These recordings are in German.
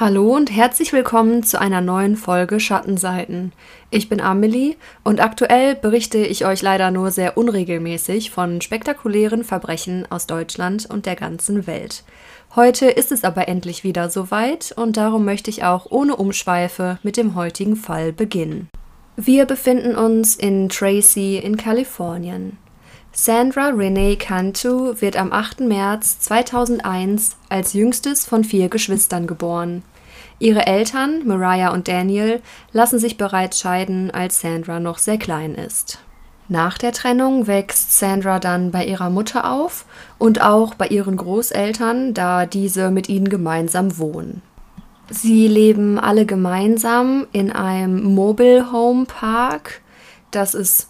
Hallo und herzlich willkommen zu einer neuen Folge Schattenseiten. Ich bin Amelie und aktuell berichte ich euch leider nur sehr unregelmäßig von spektakulären Verbrechen aus Deutschland und der ganzen Welt. Heute ist es aber endlich wieder soweit und darum möchte ich auch ohne Umschweife mit dem heutigen Fall beginnen. Wir befinden uns in Tracy in Kalifornien. Sandra Renee Cantu wird am 8. März 2001 als jüngstes von vier Geschwistern geboren. Ihre Eltern, Mariah und Daniel, lassen sich bereits scheiden, als Sandra noch sehr klein ist. Nach der Trennung wächst Sandra dann bei ihrer Mutter auf und auch bei ihren Großeltern, da diese mit ihnen gemeinsam wohnen. Sie leben alle gemeinsam in einem Mobile Home Park. Das ist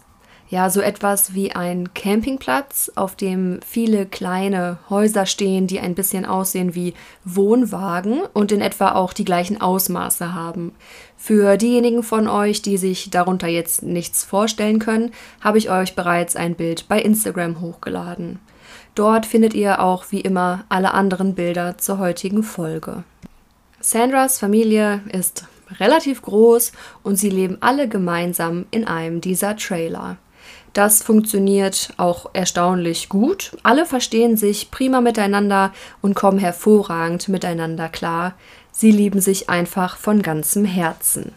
ja so etwas wie ein Campingplatz, auf dem viele kleine Häuser stehen, die ein bisschen aussehen wie Wohnwagen und in etwa auch die gleichen Ausmaße haben. Für diejenigen von euch, die sich darunter jetzt nichts vorstellen können, habe ich euch bereits ein Bild bei Instagram hochgeladen. Dort findet ihr auch wie immer alle anderen Bilder zur heutigen Folge. Sandras Familie ist relativ groß und sie leben alle gemeinsam in einem dieser Trailer. Das funktioniert auch erstaunlich gut. Alle verstehen sich prima miteinander und kommen hervorragend miteinander klar. Sie lieben sich einfach von ganzem Herzen.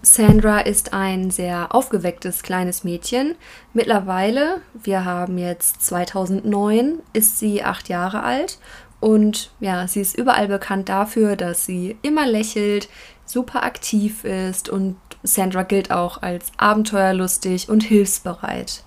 Sandra ist ein sehr aufgewecktes kleines Mädchen. Mittlerweile, wir haben jetzt 2009, ist sie acht Jahre alt und ja, sie ist überall bekannt dafür, dass sie immer lächelt, super aktiv ist und Sandra gilt auch als abenteuerlustig und hilfsbereit.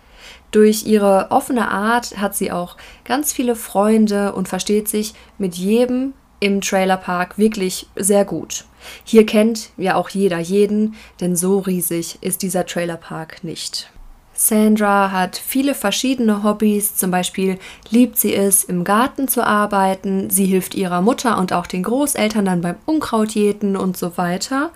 Durch ihre offene Art hat sie auch ganz viele Freunde und versteht sich mit jedem im Trailerpark wirklich sehr gut. Hier kennt ja auch jeder jeden, denn so riesig ist dieser Trailerpark nicht. Sandra hat viele verschiedene Hobbys, zum Beispiel liebt sie es, im Garten zu arbeiten, sie hilft ihrer Mutter und auch den Großeltern dann beim Unkrautjäten und so weiter.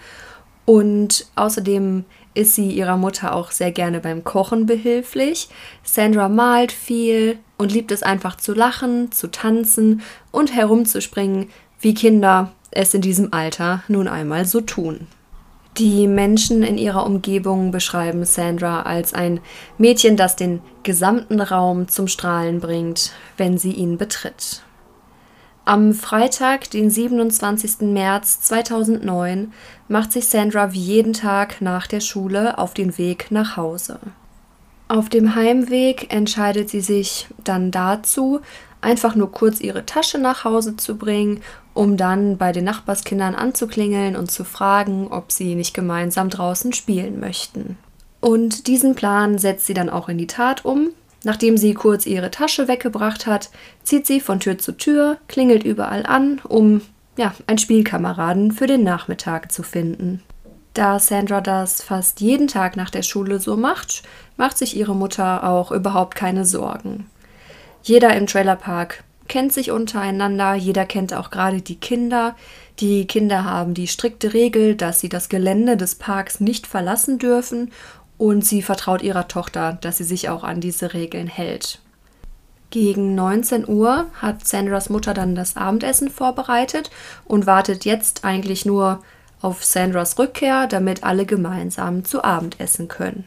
Und außerdem ist sie ihrer Mutter auch sehr gerne beim Kochen behilflich. Sandra malt viel und liebt es einfach zu lachen, zu tanzen und herumzuspringen, wie Kinder es in diesem Alter nun einmal so tun. Die Menschen in ihrer Umgebung beschreiben Sandra als ein Mädchen, das den gesamten Raum zum Strahlen bringt, wenn sie ihn betritt. Am Freitag, den 27. März 2009, macht sich Sandra wie jeden Tag nach der Schule auf den Weg nach Hause. Auf dem Heimweg entscheidet sie sich dann dazu, einfach nur kurz ihre Tasche nach Hause zu bringen, um dann bei den Nachbarskindern anzuklingeln und zu fragen, ob sie nicht gemeinsam draußen spielen möchten. Und diesen Plan setzt sie dann auch in die Tat um. Nachdem sie kurz ihre Tasche weggebracht hat, zieht sie von Tür zu Tür, klingelt überall an, um ja, einen Spielkameraden für den Nachmittag zu finden. Da Sandra das fast jeden Tag nach der Schule so macht, macht sich ihre Mutter auch überhaupt keine Sorgen. Jeder im Trailerpark kennt sich untereinander, jeder kennt auch gerade die Kinder. Die Kinder haben die strikte Regel, dass sie das Gelände des Parks nicht verlassen dürfen und sie vertraut ihrer Tochter, dass sie sich auch an diese Regeln hält. Gegen 19 Uhr hat Sandras Mutter dann das Abendessen vorbereitet und wartet jetzt eigentlich nur auf Sandras Rückkehr, damit alle gemeinsam zu Abend essen können.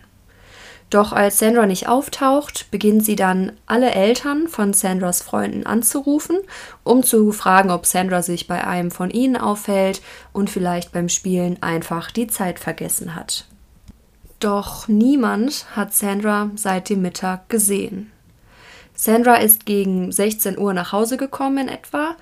Doch als Sandra nicht auftaucht, beginnt sie dann alle Eltern von Sandras Freunden anzurufen, um zu fragen, ob Sandra sich bei einem von ihnen aufhält und vielleicht beim Spielen einfach die Zeit vergessen hat. Doch niemand hat Sandra seit dem Mittag gesehen. Sandra ist gegen 16 Uhr nach Hause gekommen in etwa,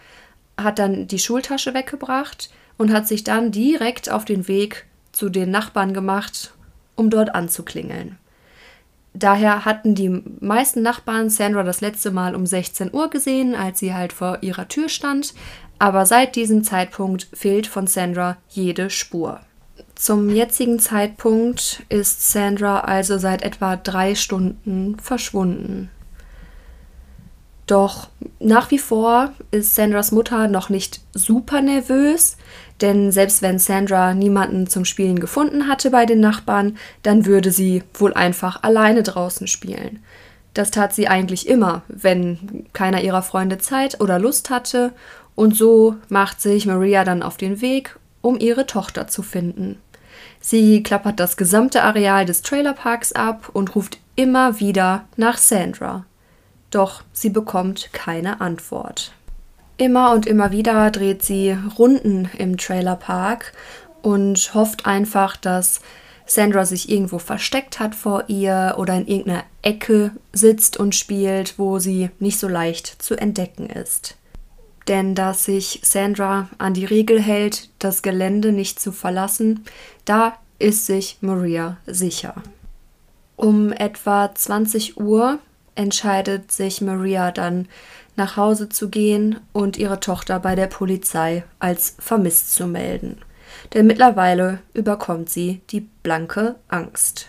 hat dann die Schultasche weggebracht und hat sich dann direkt auf den Weg zu den Nachbarn gemacht, um dort anzuklingeln. Daher hatten die meisten Nachbarn Sandra das letzte Mal um 16 Uhr gesehen, als sie halt vor ihrer Tür stand, aber seit diesem Zeitpunkt fehlt von Sandra jede Spur. Zum jetzigen Zeitpunkt ist Sandra also seit etwa drei Stunden verschwunden. Doch nach wie vor ist Sandras Mutter noch nicht super nervös, denn selbst wenn Sandra niemanden zum Spielen gefunden hatte bei den Nachbarn, dann würde sie wohl einfach alleine draußen spielen. Das tat sie eigentlich immer, wenn keiner ihrer Freunde Zeit oder Lust hatte. Und so macht sich Maria dann auf den Weg, um ihre Tochter zu finden. Sie klappert das gesamte Areal des Trailerparks ab und ruft immer wieder nach Sandra. Doch sie bekommt keine Antwort. Immer und immer wieder dreht sie Runden im Trailerpark und hofft einfach, dass Sandra sich irgendwo versteckt hat vor ihr oder in irgendeiner Ecke sitzt und spielt, wo sie nicht so leicht zu entdecken ist. Denn dass sich Sandra an die Regel hält, das Gelände nicht zu verlassen, da ist sich Maria sicher. Um etwa 20 Uhr entscheidet sich Maria dann, nach Hause zu gehen und ihre Tochter bei der Polizei als vermisst zu melden. Denn mittlerweile überkommt sie die blanke Angst.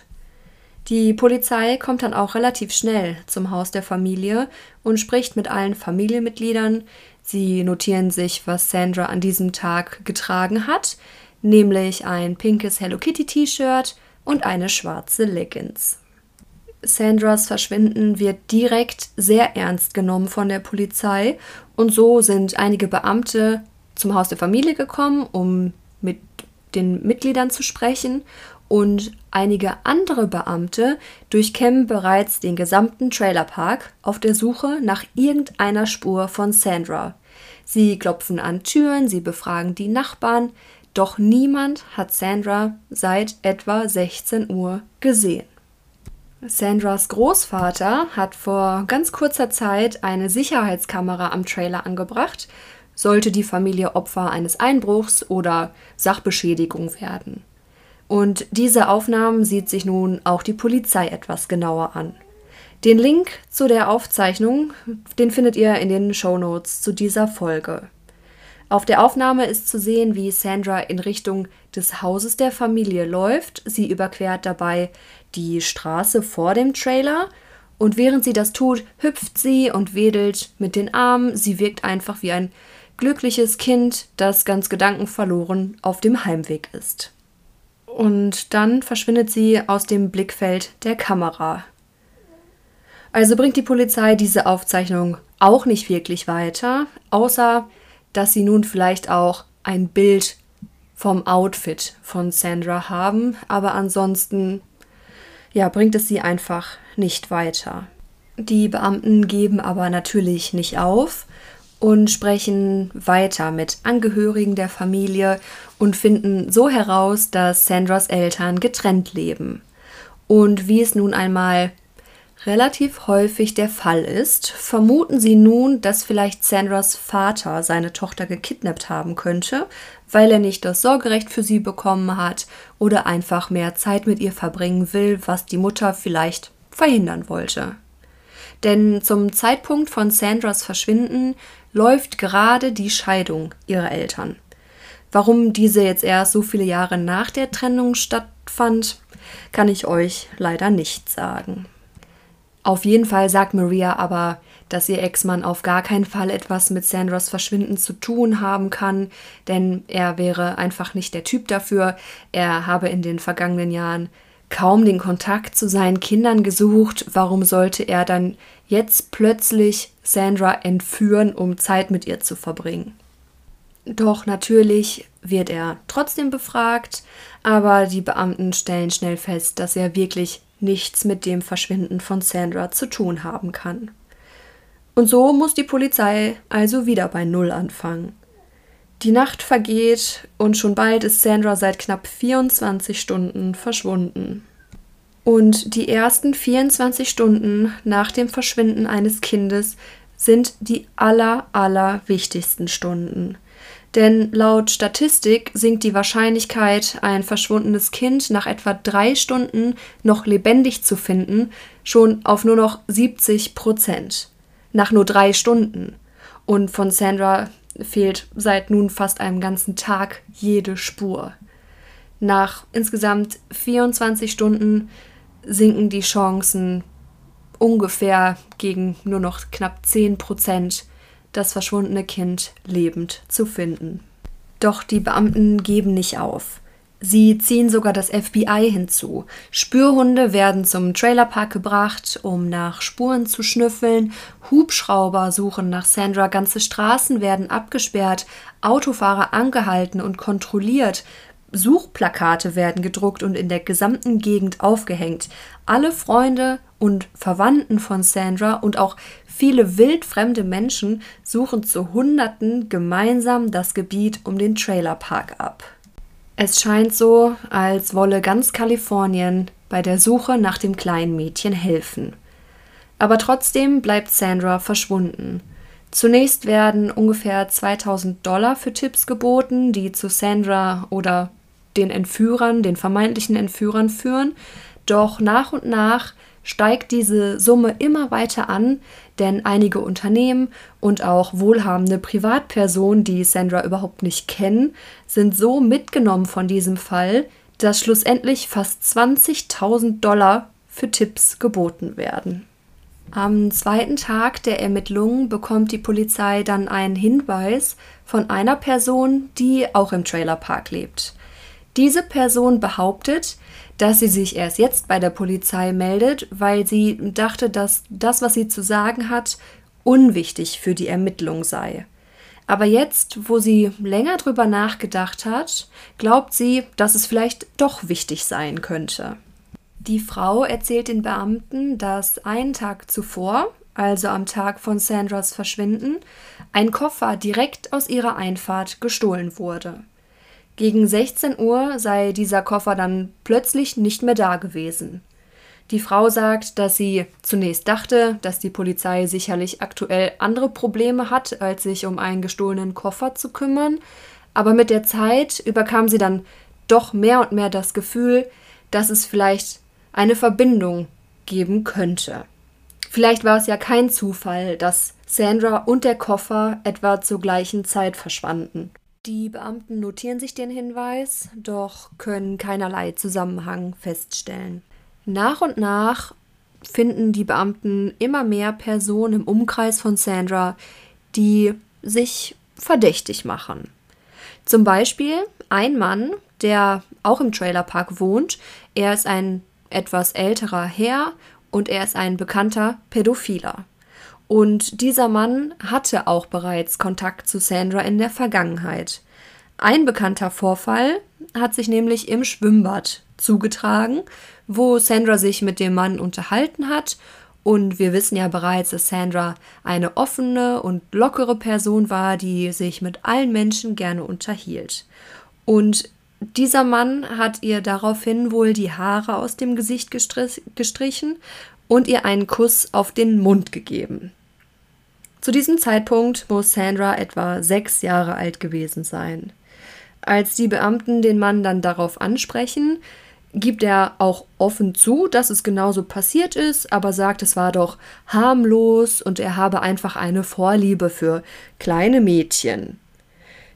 Die Polizei kommt dann auch relativ schnell zum Haus der Familie und spricht mit allen Familienmitgliedern. Sie notieren sich, was Sandra an diesem Tag getragen hat, nämlich ein pinkes Hello Kitty T-Shirt und eine schwarze Leggings. Sandras Verschwinden wird direkt sehr ernst genommen von der Polizei und so sind einige Beamte zum Haus der Familie gekommen, um mit den Mitgliedern zu sprechen und einige andere Beamte durchkämmen bereits den gesamten Trailerpark auf der Suche nach irgendeiner Spur von Sandra. Sie klopfen an Türen, sie befragen die Nachbarn, doch niemand hat Sandra seit etwa 16 Uhr gesehen. Sandras Großvater hat vor ganz kurzer Zeit eine Sicherheitskamera am Trailer angebracht, sollte die Familie Opfer eines Einbruchs oder Sachbeschädigung werden. Und diese Aufnahmen sieht sich nun auch die Polizei etwas genauer an. Den Link zu der Aufzeichnung, den findet ihr in den Show Notes zu dieser Folge. Auf der Aufnahme ist zu sehen, wie Sandra in Richtung des Hauses der Familie läuft. Sie überquert dabei die Straße vor dem Trailer und während sie das tut, hüpft sie und wedelt mit den Armen. Sie wirkt einfach wie ein glückliches Kind, das ganz gedankenverloren auf dem Heimweg ist. Und dann verschwindet sie aus dem Blickfeld der Kamera. Also bringt die Polizei diese Aufzeichnung auch nicht wirklich weiter, außer dass sie nun vielleicht auch ein Bild vom Outfit von Sandra haben, aber ansonsten ja, bringt es sie einfach nicht weiter. Die Beamten geben aber natürlich nicht auf und sprechen weiter mit Angehörigen der Familie und finden so heraus, dass Sandras Eltern getrennt leben. Und wie es nun einmal relativ häufig der Fall ist, vermuten sie nun, dass vielleicht Sandras Vater seine Tochter gekidnappt haben könnte, weil er nicht das Sorgerecht für sie bekommen hat oder einfach mehr Zeit mit ihr verbringen will, was die Mutter vielleicht verhindern wollte. Denn zum Zeitpunkt von Sandras Verschwinden läuft gerade die Scheidung ihrer Eltern. Warum diese jetzt erst so viele Jahre nach der Trennung stattfand, kann ich euch leider nicht sagen. Auf jeden Fall sagt Maria aber, dass ihr Ex-Mann auf gar keinen Fall etwas mit Sandras Verschwinden zu tun haben kann, denn er wäre einfach nicht der Typ dafür. Er habe in den vergangenen Jahren kaum den Kontakt zu seinen Kindern gesucht. Warum sollte er dann jetzt plötzlich Sandra entführen, um Zeit mit ihr zu verbringen? Doch natürlich wird er trotzdem befragt, aber die Beamten stellen schnell fest, dass er wirklich nichts mit dem Verschwinden von Sandra zu tun haben kann. Und so muss die Polizei also wieder bei Null anfangen. Die Nacht vergeht und schon bald ist Sandra seit knapp 24 Stunden verschwunden. Und die ersten 24 Stunden nach dem Verschwinden eines Kindes sind die aller, aller wichtigsten Stunden. Denn laut Statistik sinkt die Wahrscheinlichkeit, ein verschwundenes Kind nach etwa drei Stunden noch lebendig zu finden, schon auf nur noch 70 Prozent. Nach nur drei Stunden. Und von Sandra fehlt seit nun fast einem ganzen Tag jede Spur. Nach insgesamt 24 Stunden sinken die Chancen ungefähr gegen nur noch knapp 10 Prozent das verschwundene Kind lebend zu finden. Doch die Beamten geben nicht auf. Sie ziehen sogar das FBI hinzu. Spürhunde werden zum Trailerpark gebracht, um nach Spuren zu schnüffeln. Hubschrauber suchen nach Sandra. Ganze Straßen werden abgesperrt. Autofahrer angehalten und kontrolliert. Suchplakate werden gedruckt und in der gesamten Gegend aufgehängt. Alle Freunde und Verwandten von Sandra und auch viele wildfremde Menschen suchen zu Hunderten gemeinsam das Gebiet um den Trailerpark ab. Es scheint so, als wolle ganz Kalifornien bei der Suche nach dem kleinen Mädchen helfen. Aber trotzdem bleibt Sandra verschwunden. Zunächst werden ungefähr 2000 Dollar für Tipps geboten, die zu Sandra oder den Entführern, den vermeintlichen Entführern führen. Doch nach und nach steigt diese Summe immer weiter an, denn einige Unternehmen und auch wohlhabende Privatpersonen, die Sandra überhaupt nicht kennen, sind so mitgenommen von diesem Fall, dass schlussendlich fast 20.000 Dollar für Tipps geboten werden. Am zweiten Tag der Ermittlungen bekommt die Polizei dann einen Hinweis von einer Person, die auch im Trailerpark lebt. Diese Person behauptet, dass sie sich erst jetzt bei der Polizei meldet, weil sie dachte, dass das, was sie zu sagen hat, unwichtig für die Ermittlung sei. Aber jetzt, wo sie länger drüber nachgedacht hat, glaubt sie, dass es vielleicht doch wichtig sein könnte. Die Frau erzählt den Beamten, dass einen Tag zuvor, also am Tag von Sandras Verschwinden, ein Koffer direkt aus ihrer Einfahrt gestohlen wurde. Gegen 16 Uhr sei dieser Koffer dann plötzlich nicht mehr da gewesen. Die Frau sagt, dass sie zunächst dachte, dass die Polizei sicherlich aktuell andere Probleme hat, als sich um einen gestohlenen Koffer zu kümmern, aber mit der Zeit überkam sie dann doch mehr und mehr das Gefühl, dass es vielleicht eine Verbindung geben könnte. Vielleicht war es ja kein Zufall, dass Sandra und der Koffer etwa zur gleichen Zeit verschwanden. Die Beamten notieren sich den Hinweis, doch können keinerlei Zusammenhang feststellen. Nach und nach finden die Beamten immer mehr Personen im Umkreis von Sandra, die sich verdächtig machen. Zum Beispiel ein Mann, der auch im Trailerpark wohnt. Er ist ein etwas älterer Herr und er ist ein bekannter Pädophiler. Und dieser Mann hatte auch bereits Kontakt zu Sandra in der Vergangenheit. Ein bekannter Vorfall hat sich nämlich im Schwimmbad zugetragen, wo Sandra sich mit dem Mann unterhalten hat. Und wir wissen ja bereits, dass Sandra eine offene und lockere Person war, die sich mit allen Menschen gerne unterhielt. Und dieser Mann hat ihr daraufhin wohl die Haare aus dem Gesicht gestrichen und ihr einen Kuss auf den Mund gegeben. Zu diesem Zeitpunkt muss Sandra etwa sechs Jahre alt gewesen sein. Als die Beamten den Mann dann darauf ansprechen, gibt er auch offen zu, dass es genauso passiert ist, aber sagt, es war doch harmlos und er habe einfach eine Vorliebe für kleine Mädchen.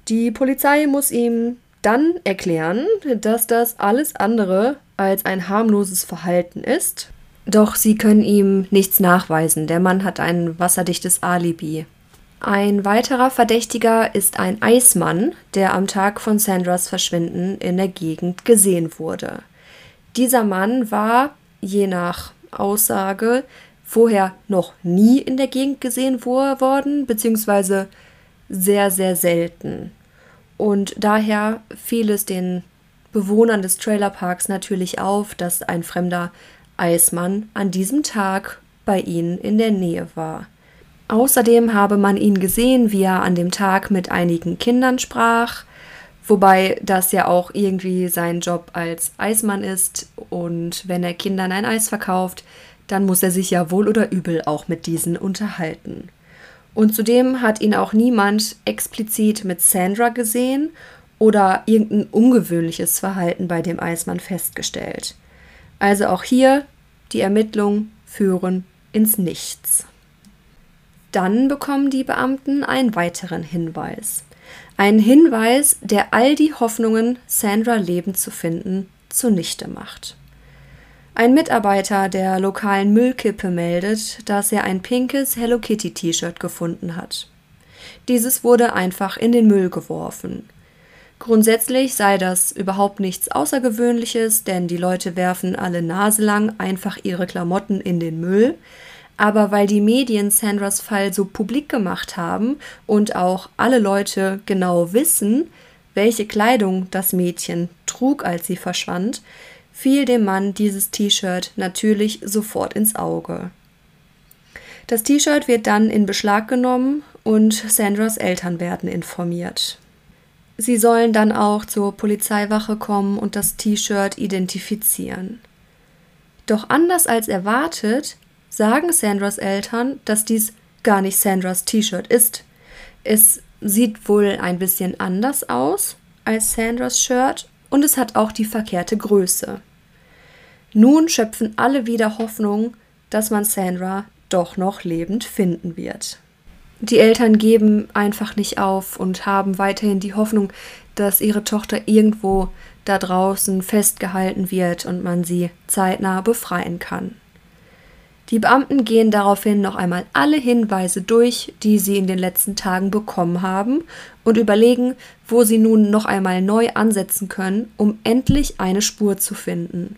Die Polizei muss ihm dann erklären, dass das alles andere als ein harmloses Verhalten ist doch sie können ihm nichts nachweisen. Der Mann hat ein wasserdichtes Alibi. Ein weiterer Verdächtiger ist ein Eismann, der am Tag von Sandras Verschwinden in der Gegend gesehen wurde. Dieser Mann war, je nach Aussage, vorher noch nie in der Gegend gesehen worden, beziehungsweise sehr, sehr selten. Und daher fiel es den Bewohnern des Trailerparks natürlich auf, dass ein fremder Eismann an diesem Tag bei ihnen in der Nähe war. Außerdem habe man ihn gesehen, wie er an dem Tag mit einigen Kindern sprach, wobei das ja auch irgendwie sein Job als Eismann ist und wenn er Kindern ein Eis verkauft, dann muss er sich ja wohl oder übel auch mit diesen unterhalten. Und zudem hat ihn auch niemand explizit mit Sandra gesehen oder irgendein ungewöhnliches Verhalten bei dem Eismann festgestellt. Also auch hier, die Ermittlungen führen ins Nichts. Dann bekommen die Beamten einen weiteren Hinweis. Einen Hinweis, der all die Hoffnungen, Sandra lebend zu finden, zunichte macht. Ein Mitarbeiter der lokalen Müllkippe meldet, dass er ein pinkes Hello Kitty T-Shirt gefunden hat. Dieses wurde einfach in den Müll geworfen. Grundsätzlich sei das überhaupt nichts Außergewöhnliches, denn die Leute werfen alle Nase lang einfach ihre Klamotten in den Müll. Aber weil die Medien Sandras Fall so publik gemacht haben und auch alle Leute genau wissen, welche Kleidung das Mädchen trug, als sie verschwand, fiel dem Mann dieses T-Shirt natürlich sofort ins Auge. Das T-Shirt wird dann in Beschlag genommen und Sandras Eltern werden informiert. Sie sollen dann auch zur Polizeiwache kommen und das T-Shirt identifizieren. Doch anders als erwartet, sagen Sandras Eltern, dass dies gar nicht Sandras T-Shirt ist. Es sieht wohl ein bisschen anders aus als Sandras Shirt und es hat auch die verkehrte Größe. Nun schöpfen alle wieder Hoffnung, dass man Sandra doch noch lebend finden wird. Die Eltern geben einfach nicht auf und haben weiterhin die Hoffnung, dass ihre Tochter irgendwo da draußen festgehalten wird und man sie zeitnah befreien kann. Die Beamten gehen daraufhin noch einmal alle Hinweise durch, die sie in den letzten Tagen bekommen haben, und überlegen, wo sie nun noch einmal neu ansetzen können, um endlich eine Spur zu finden.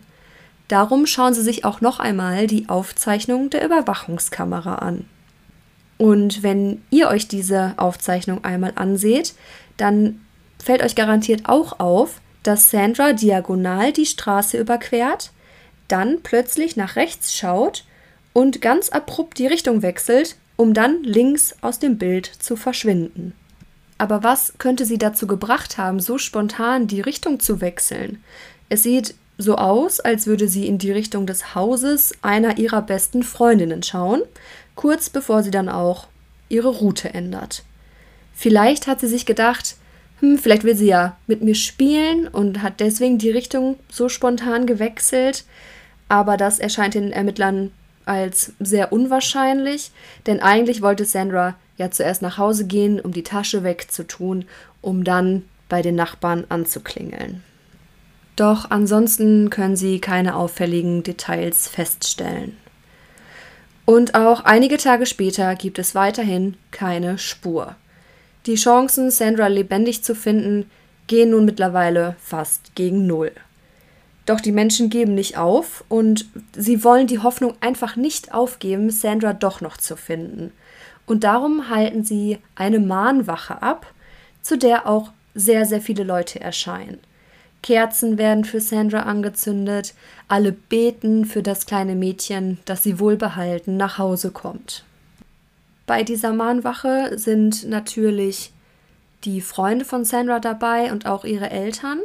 Darum schauen sie sich auch noch einmal die Aufzeichnung der Überwachungskamera an. Und wenn ihr euch diese Aufzeichnung einmal anseht, dann fällt euch garantiert auch auf, dass Sandra diagonal die Straße überquert, dann plötzlich nach rechts schaut und ganz abrupt die Richtung wechselt, um dann links aus dem Bild zu verschwinden. Aber was könnte sie dazu gebracht haben, so spontan die Richtung zu wechseln? Es sieht so aus, als würde sie in die Richtung des Hauses einer ihrer besten Freundinnen schauen, kurz bevor sie dann auch ihre Route ändert. Vielleicht hat sie sich gedacht, hm, vielleicht will sie ja mit mir spielen und hat deswegen die Richtung so spontan gewechselt, aber das erscheint den Ermittlern als sehr unwahrscheinlich, denn eigentlich wollte Sandra ja zuerst nach Hause gehen, um die Tasche wegzutun, um dann bei den Nachbarn anzuklingeln. Doch ansonsten können sie keine auffälligen Details feststellen. Und auch einige Tage später gibt es weiterhin keine Spur. Die Chancen, Sandra lebendig zu finden, gehen nun mittlerweile fast gegen Null. Doch die Menschen geben nicht auf und sie wollen die Hoffnung einfach nicht aufgeben, Sandra doch noch zu finden. Und darum halten sie eine Mahnwache ab, zu der auch sehr, sehr viele Leute erscheinen. Kerzen werden für Sandra angezündet, alle beten für das kleine Mädchen, dass sie wohlbehalten nach Hause kommt. Bei dieser Mahnwache sind natürlich die Freunde von Sandra dabei und auch ihre Eltern,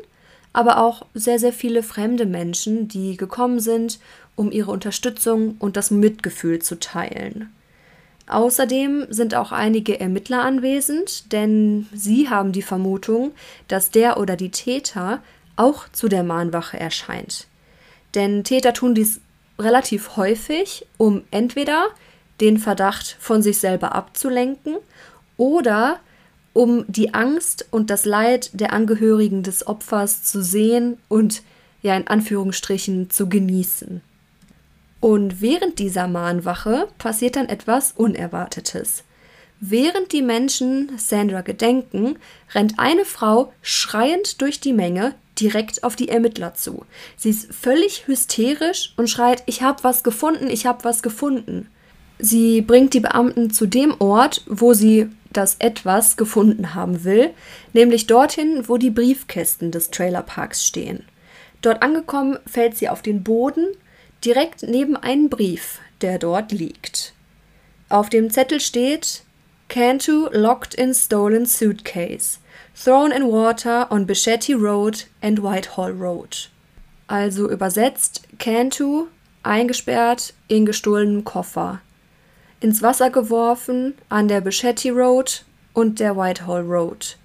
aber auch sehr, sehr viele fremde Menschen, die gekommen sind, um ihre Unterstützung und das Mitgefühl zu teilen. Außerdem sind auch einige Ermittler anwesend, denn sie haben die Vermutung, dass der oder die Täter auch zu der Mahnwache erscheint. Denn Täter tun dies relativ häufig, um entweder den Verdacht von sich selber abzulenken oder um die Angst und das Leid der Angehörigen des Opfers zu sehen und ja in Anführungsstrichen zu genießen. Und während dieser Mahnwache passiert dann etwas Unerwartetes. Während die Menschen Sandra gedenken, rennt eine Frau schreiend durch die Menge, direkt auf die Ermittler zu. Sie ist völlig hysterisch und schreit, ich habe was gefunden, ich habe was gefunden. Sie bringt die Beamten zu dem Ort, wo sie das etwas gefunden haben will, nämlich dorthin, wo die Briefkästen des Trailerparks stehen. Dort angekommen fällt sie auf den Boden, direkt neben einen Brief, der dort liegt. Auf dem Zettel steht Cantu locked in stolen suitcase thrown in water on Bichetti Road and Whitehall Road. Also übersetzt Cantu eingesperrt in gestohlenem Koffer, ins Wasser geworfen an der Bichetti Road und der Whitehall Road.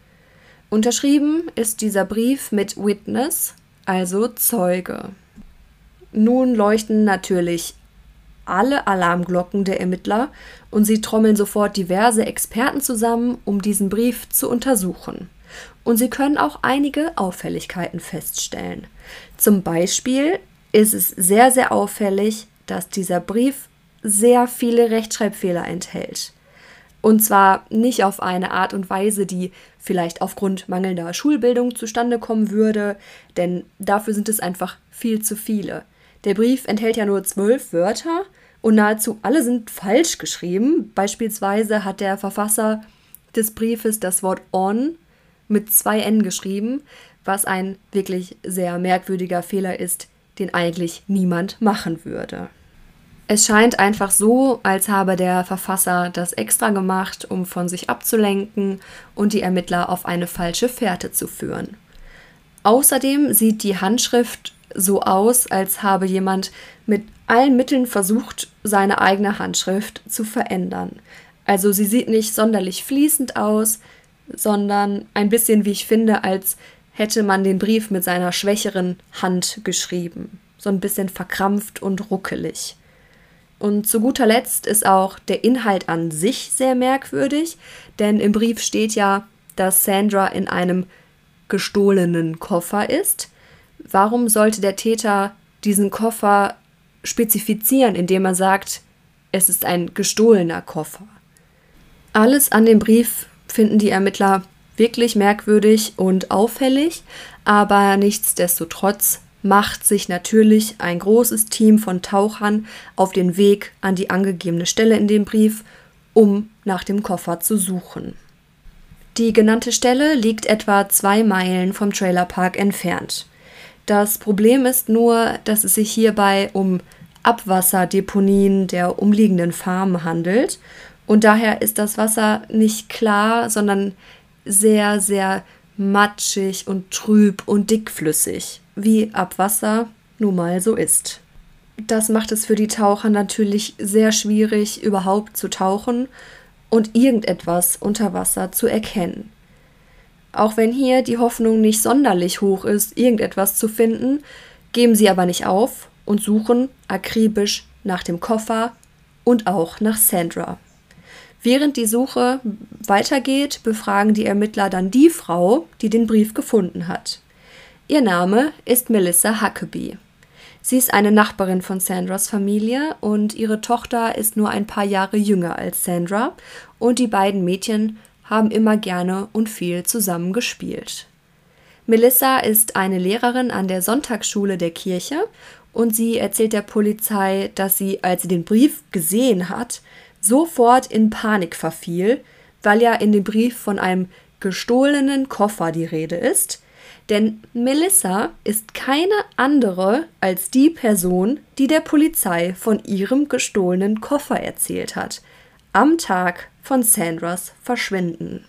Unterschrieben ist dieser Brief mit Witness, also Zeuge. Nun leuchten natürlich alle Alarmglocken der Ermittler und sie trommeln sofort diverse Experten zusammen, um diesen Brief zu untersuchen und sie können auch einige Auffälligkeiten feststellen. Zum Beispiel ist es sehr, sehr auffällig, dass dieser Brief sehr viele Rechtschreibfehler enthält. Und zwar nicht auf eine Art und Weise, die vielleicht aufgrund mangelnder Schulbildung zustande kommen würde, denn dafür sind es einfach viel zu viele. Der Brief enthält ja nur zwölf Wörter und nahezu alle sind falsch geschrieben. Beispielsweise hat der Verfasser des Briefes das Wort on mit zwei N geschrieben, was ein wirklich sehr merkwürdiger Fehler ist, den eigentlich niemand machen würde. Es scheint einfach so, als habe der Verfasser das extra gemacht, um von sich abzulenken und die Ermittler auf eine falsche Fährte zu führen. Außerdem sieht die Handschrift so aus, als habe jemand mit allen Mitteln versucht, seine eigene Handschrift zu verändern. Also sie sieht nicht sonderlich fließend aus, sondern ein bisschen, wie ich finde, als hätte man den Brief mit seiner schwächeren Hand geschrieben. So ein bisschen verkrampft und ruckelig. Und zu guter Letzt ist auch der Inhalt an sich sehr merkwürdig, denn im Brief steht ja, dass Sandra in einem gestohlenen Koffer ist. Warum sollte der Täter diesen Koffer spezifizieren, indem er sagt, es ist ein gestohlener Koffer? Alles an dem Brief finden die Ermittler wirklich merkwürdig und auffällig, aber nichtsdestotrotz macht sich natürlich ein großes Team von Tauchern auf den Weg an die angegebene Stelle in dem Brief, um nach dem Koffer zu suchen. Die genannte Stelle liegt etwa zwei Meilen vom Trailerpark entfernt. Das Problem ist nur, dass es sich hierbei um Abwasserdeponien der umliegenden Farmen handelt und daher ist das Wasser nicht klar, sondern sehr, sehr matschig und trüb und dickflüssig wie Abwasser nun mal so ist. Das macht es für die Taucher natürlich sehr schwierig, überhaupt zu tauchen und irgendetwas unter Wasser zu erkennen. Auch wenn hier die Hoffnung nicht sonderlich hoch ist, irgendetwas zu finden, geben sie aber nicht auf und suchen akribisch nach dem Koffer und auch nach Sandra. Während die Suche weitergeht, befragen die Ermittler dann die Frau, die den Brief gefunden hat. Ihr Name ist Melissa Huckabee. Sie ist eine Nachbarin von Sandras Familie und ihre Tochter ist nur ein paar Jahre jünger als Sandra und die beiden Mädchen haben immer gerne und viel zusammen gespielt. Melissa ist eine Lehrerin an der Sonntagsschule der Kirche und sie erzählt der Polizei, dass sie, als sie den Brief gesehen hat, sofort in Panik verfiel, weil ja in dem Brief von einem gestohlenen Koffer die Rede ist, denn Melissa ist keine andere als die Person, die der Polizei von ihrem gestohlenen Koffer erzählt hat, am Tag von Sandras Verschwinden.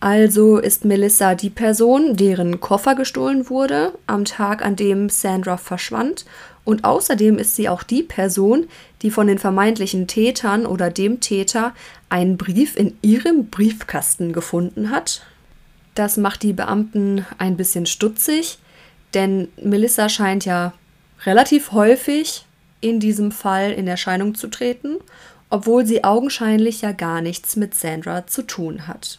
Also ist Melissa die Person, deren Koffer gestohlen wurde, am Tag, an dem Sandra verschwand, und außerdem ist sie auch die Person, die von den vermeintlichen Tätern oder dem Täter einen Brief in ihrem Briefkasten gefunden hat das macht die Beamten ein bisschen stutzig, denn Melissa scheint ja relativ häufig in diesem Fall in Erscheinung zu treten, obwohl sie augenscheinlich ja gar nichts mit Sandra zu tun hat.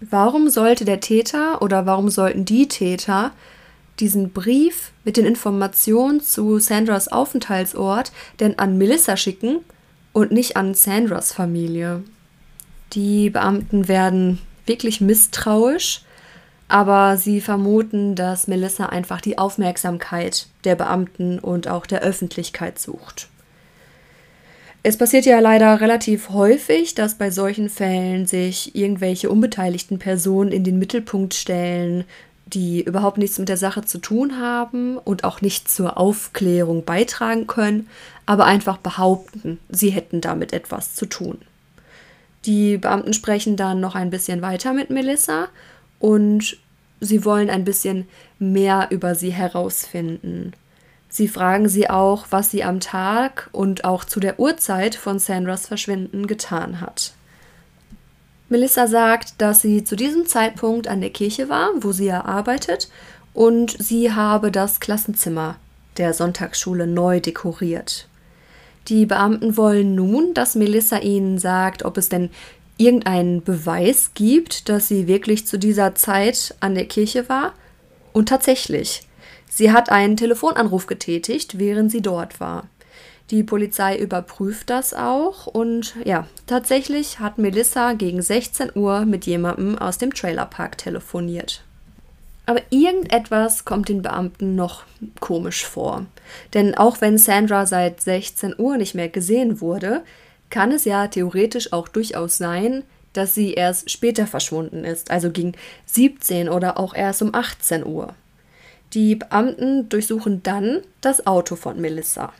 Warum sollte der Täter oder warum sollten die Täter diesen Brief mit den Informationen zu Sandras Aufenthaltsort denn an Melissa schicken und nicht an Sandras Familie? Die Beamten werden wirklich misstrauisch, aber sie vermuten, dass Melissa einfach die Aufmerksamkeit der Beamten und auch der Öffentlichkeit sucht. Es passiert ja leider relativ häufig, dass bei solchen Fällen sich irgendwelche unbeteiligten Personen in den Mittelpunkt stellen, die überhaupt nichts mit der Sache zu tun haben und auch nicht zur Aufklärung beitragen können, aber einfach behaupten, sie hätten damit etwas zu tun. Die Beamten sprechen dann noch ein bisschen weiter mit Melissa und sie wollen ein bisschen mehr über sie herausfinden. Sie fragen sie auch, was sie am Tag und auch zu der Uhrzeit von Sandras Verschwinden getan hat. Melissa sagt, dass sie zu diesem Zeitpunkt an der Kirche war, wo sie ja arbeitet, und sie habe das Klassenzimmer der Sonntagsschule neu dekoriert. Die Beamten wollen nun, dass Melissa ihnen sagt, ob es denn irgendeinen Beweis gibt, dass sie wirklich zu dieser Zeit an der Kirche war. Und tatsächlich, sie hat einen Telefonanruf getätigt, während sie dort war. Die Polizei überprüft das auch und ja, tatsächlich hat Melissa gegen 16 Uhr mit jemandem aus dem Trailerpark telefoniert. Aber irgendetwas kommt den Beamten noch komisch vor. Denn auch wenn Sandra seit 16 Uhr nicht mehr gesehen wurde, kann es ja theoretisch auch durchaus sein, dass sie erst später verschwunden ist, also gegen 17 oder auch erst um 18 Uhr. Die Beamten durchsuchen dann das Auto von Melissa.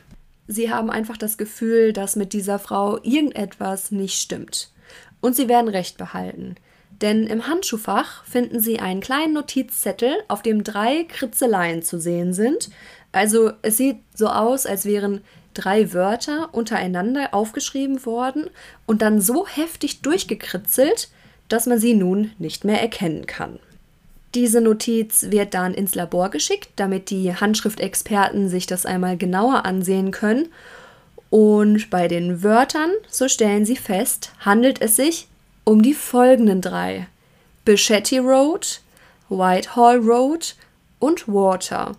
Sie haben einfach das Gefühl, dass mit dieser Frau irgendetwas nicht stimmt. Und sie werden Recht behalten. Denn im Handschuhfach finden sie einen kleinen Notizzettel, auf dem drei Kritzeleien zu sehen sind. Also es sieht so aus, als wären drei Wörter untereinander aufgeschrieben worden und dann so heftig durchgekritzelt, dass man sie nun nicht mehr erkennen kann. Diese Notiz wird dann ins Labor geschickt, damit die Handschriftexperten sich das einmal genauer ansehen können. Und bei den Wörtern, so stellen sie fest, handelt es sich um die folgenden drei: Bichetti Road, Whitehall Road und Water.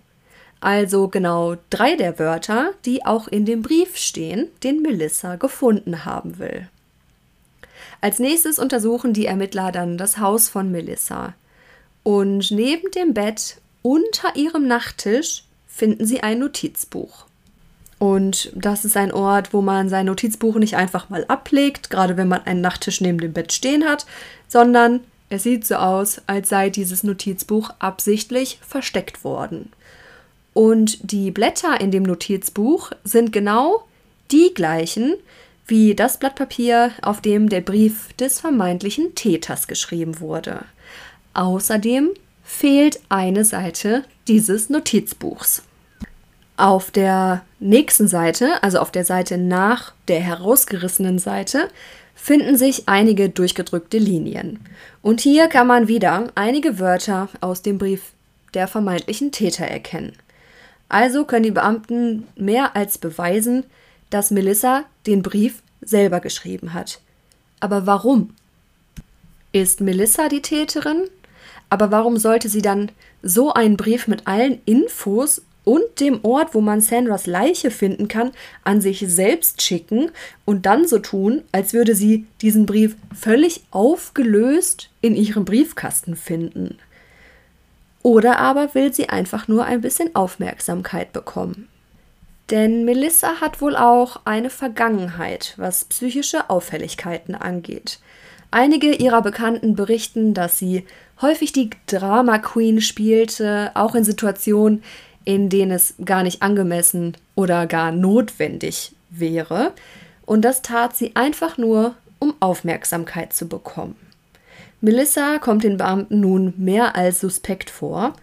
Also genau drei der Wörter, die auch in dem Brief stehen, den Melissa gefunden haben will. Als nächstes untersuchen die Ermittler dann das Haus von Melissa. Und neben dem Bett, unter ihrem Nachttisch, finden sie ein Notizbuch. Und das ist ein Ort, wo man sein Notizbuch nicht einfach mal ablegt, gerade wenn man einen Nachttisch neben dem Bett stehen hat, sondern es sieht so aus, als sei dieses Notizbuch absichtlich versteckt worden. Und die Blätter in dem Notizbuch sind genau die gleichen wie das Blatt Papier, auf dem der Brief des vermeintlichen Täters geschrieben wurde. Außerdem fehlt eine Seite dieses Notizbuchs. Auf der nächsten Seite, also auf der Seite nach der herausgerissenen Seite, finden sich einige durchgedrückte Linien. Und hier kann man wieder einige Wörter aus dem Brief der vermeintlichen Täter erkennen. Also können die Beamten mehr als beweisen, dass Melissa den Brief selber geschrieben hat. Aber warum? Ist Melissa die Täterin? Aber warum sollte sie dann so einen Brief mit allen Infos und dem Ort, wo man Sandras Leiche finden kann, an sich selbst schicken und dann so tun, als würde sie diesen Brief völlig aufgelöst in ihrem Briefkasten finden? Oder aber will sie einfach nur ein bisschen Aufmerksamkeit bekommen. Denn Melissa hat wohl auch eine Vergangenheit, was psychische Auffälligkeiten angeht. Einige ihrer Bekannten berichten, dass sie häufig die Drama Queen spielte, auch in Situationen, in denen es gar nicht angemessen oder gar notwendig wäre. Und das tat sie einfach nur, um Aufmerksamkeit zu bekommen. Melissa kommt den Beamten nun mehr als suspekt vor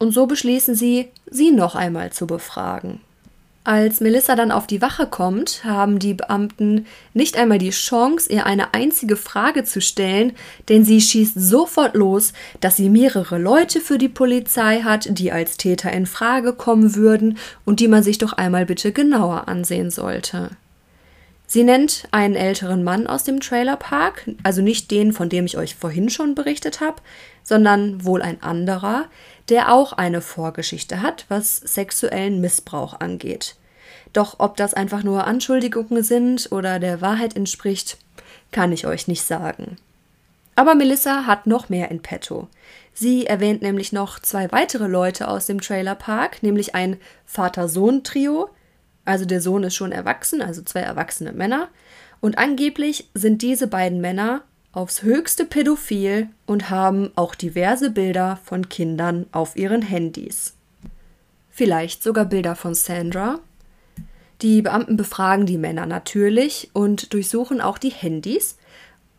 und so beschließen sie, sie noch einmal zu befragen. Als Melissa dann auf die Wache kommt, haben die Beamten nicht einmal die Chance, ihr eine einzige Frage zu stellen, denn sie schießt sofort los, dass sie mehrere Leute für die Polizei hat, die als Täter in Frage kommen würden und die man sich doch einmal bitte genauer ansehen sollte. Sie nennt einen älteren Mann aus dem Trailerpark, also nicht den, von dem ich euch vorhin schon berichtet habe, sondern wohl ein anderer, der auch eine Vorgeschichte hat, was sexuellen Missbrauch angeht. Doch ob das einfach nur Anschuldigungen sind oder der Wahrheit entspricht, kann ich euch nicht sagen. Aber Melissa hat noch mehr in petto. Sie erwähnt nämlich noch zwei weitere Leute aus dem Trailerpark, nämlich ein Vater-Sohn-Trio, also der Sohn ist schon erwachsen, also zwei erwachsene Männer. Und angeblich sind diese beiden Männer aufs höchste pädophil und haben auch diverse Bilder von Kindern auf ihren Handys. Vielleicht sogar Bilder von Sandra. Die Beamten befragen die Männer natürlich und durchsuchen auch die Handys.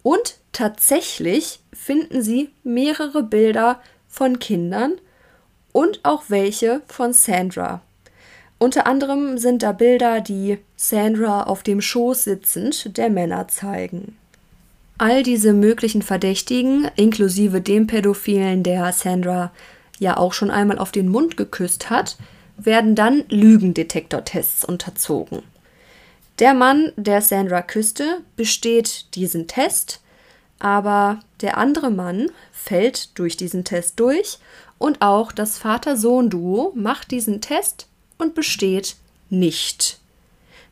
Und tatsächlich finden sie mehrere Bilder von Kindern und auch welche von Sandra. Unter anderem sind da Bilder, die Sandra auf dem Schoß sitzend der Männer zeigen. All diese möglichen Verdächtigen, inklusive dem Pädophilen, der Sandra ja auch schon einmal auf den Mund geküsst hat, werden dann Lügendetektortests unterzogen. Der Mann, der Sandra küsste, besteht diesen Test, aber der andere Mann fällt durch diesen Test durch und auch das Vater-Sohn-Duo macht diesen Test und besteht nicht.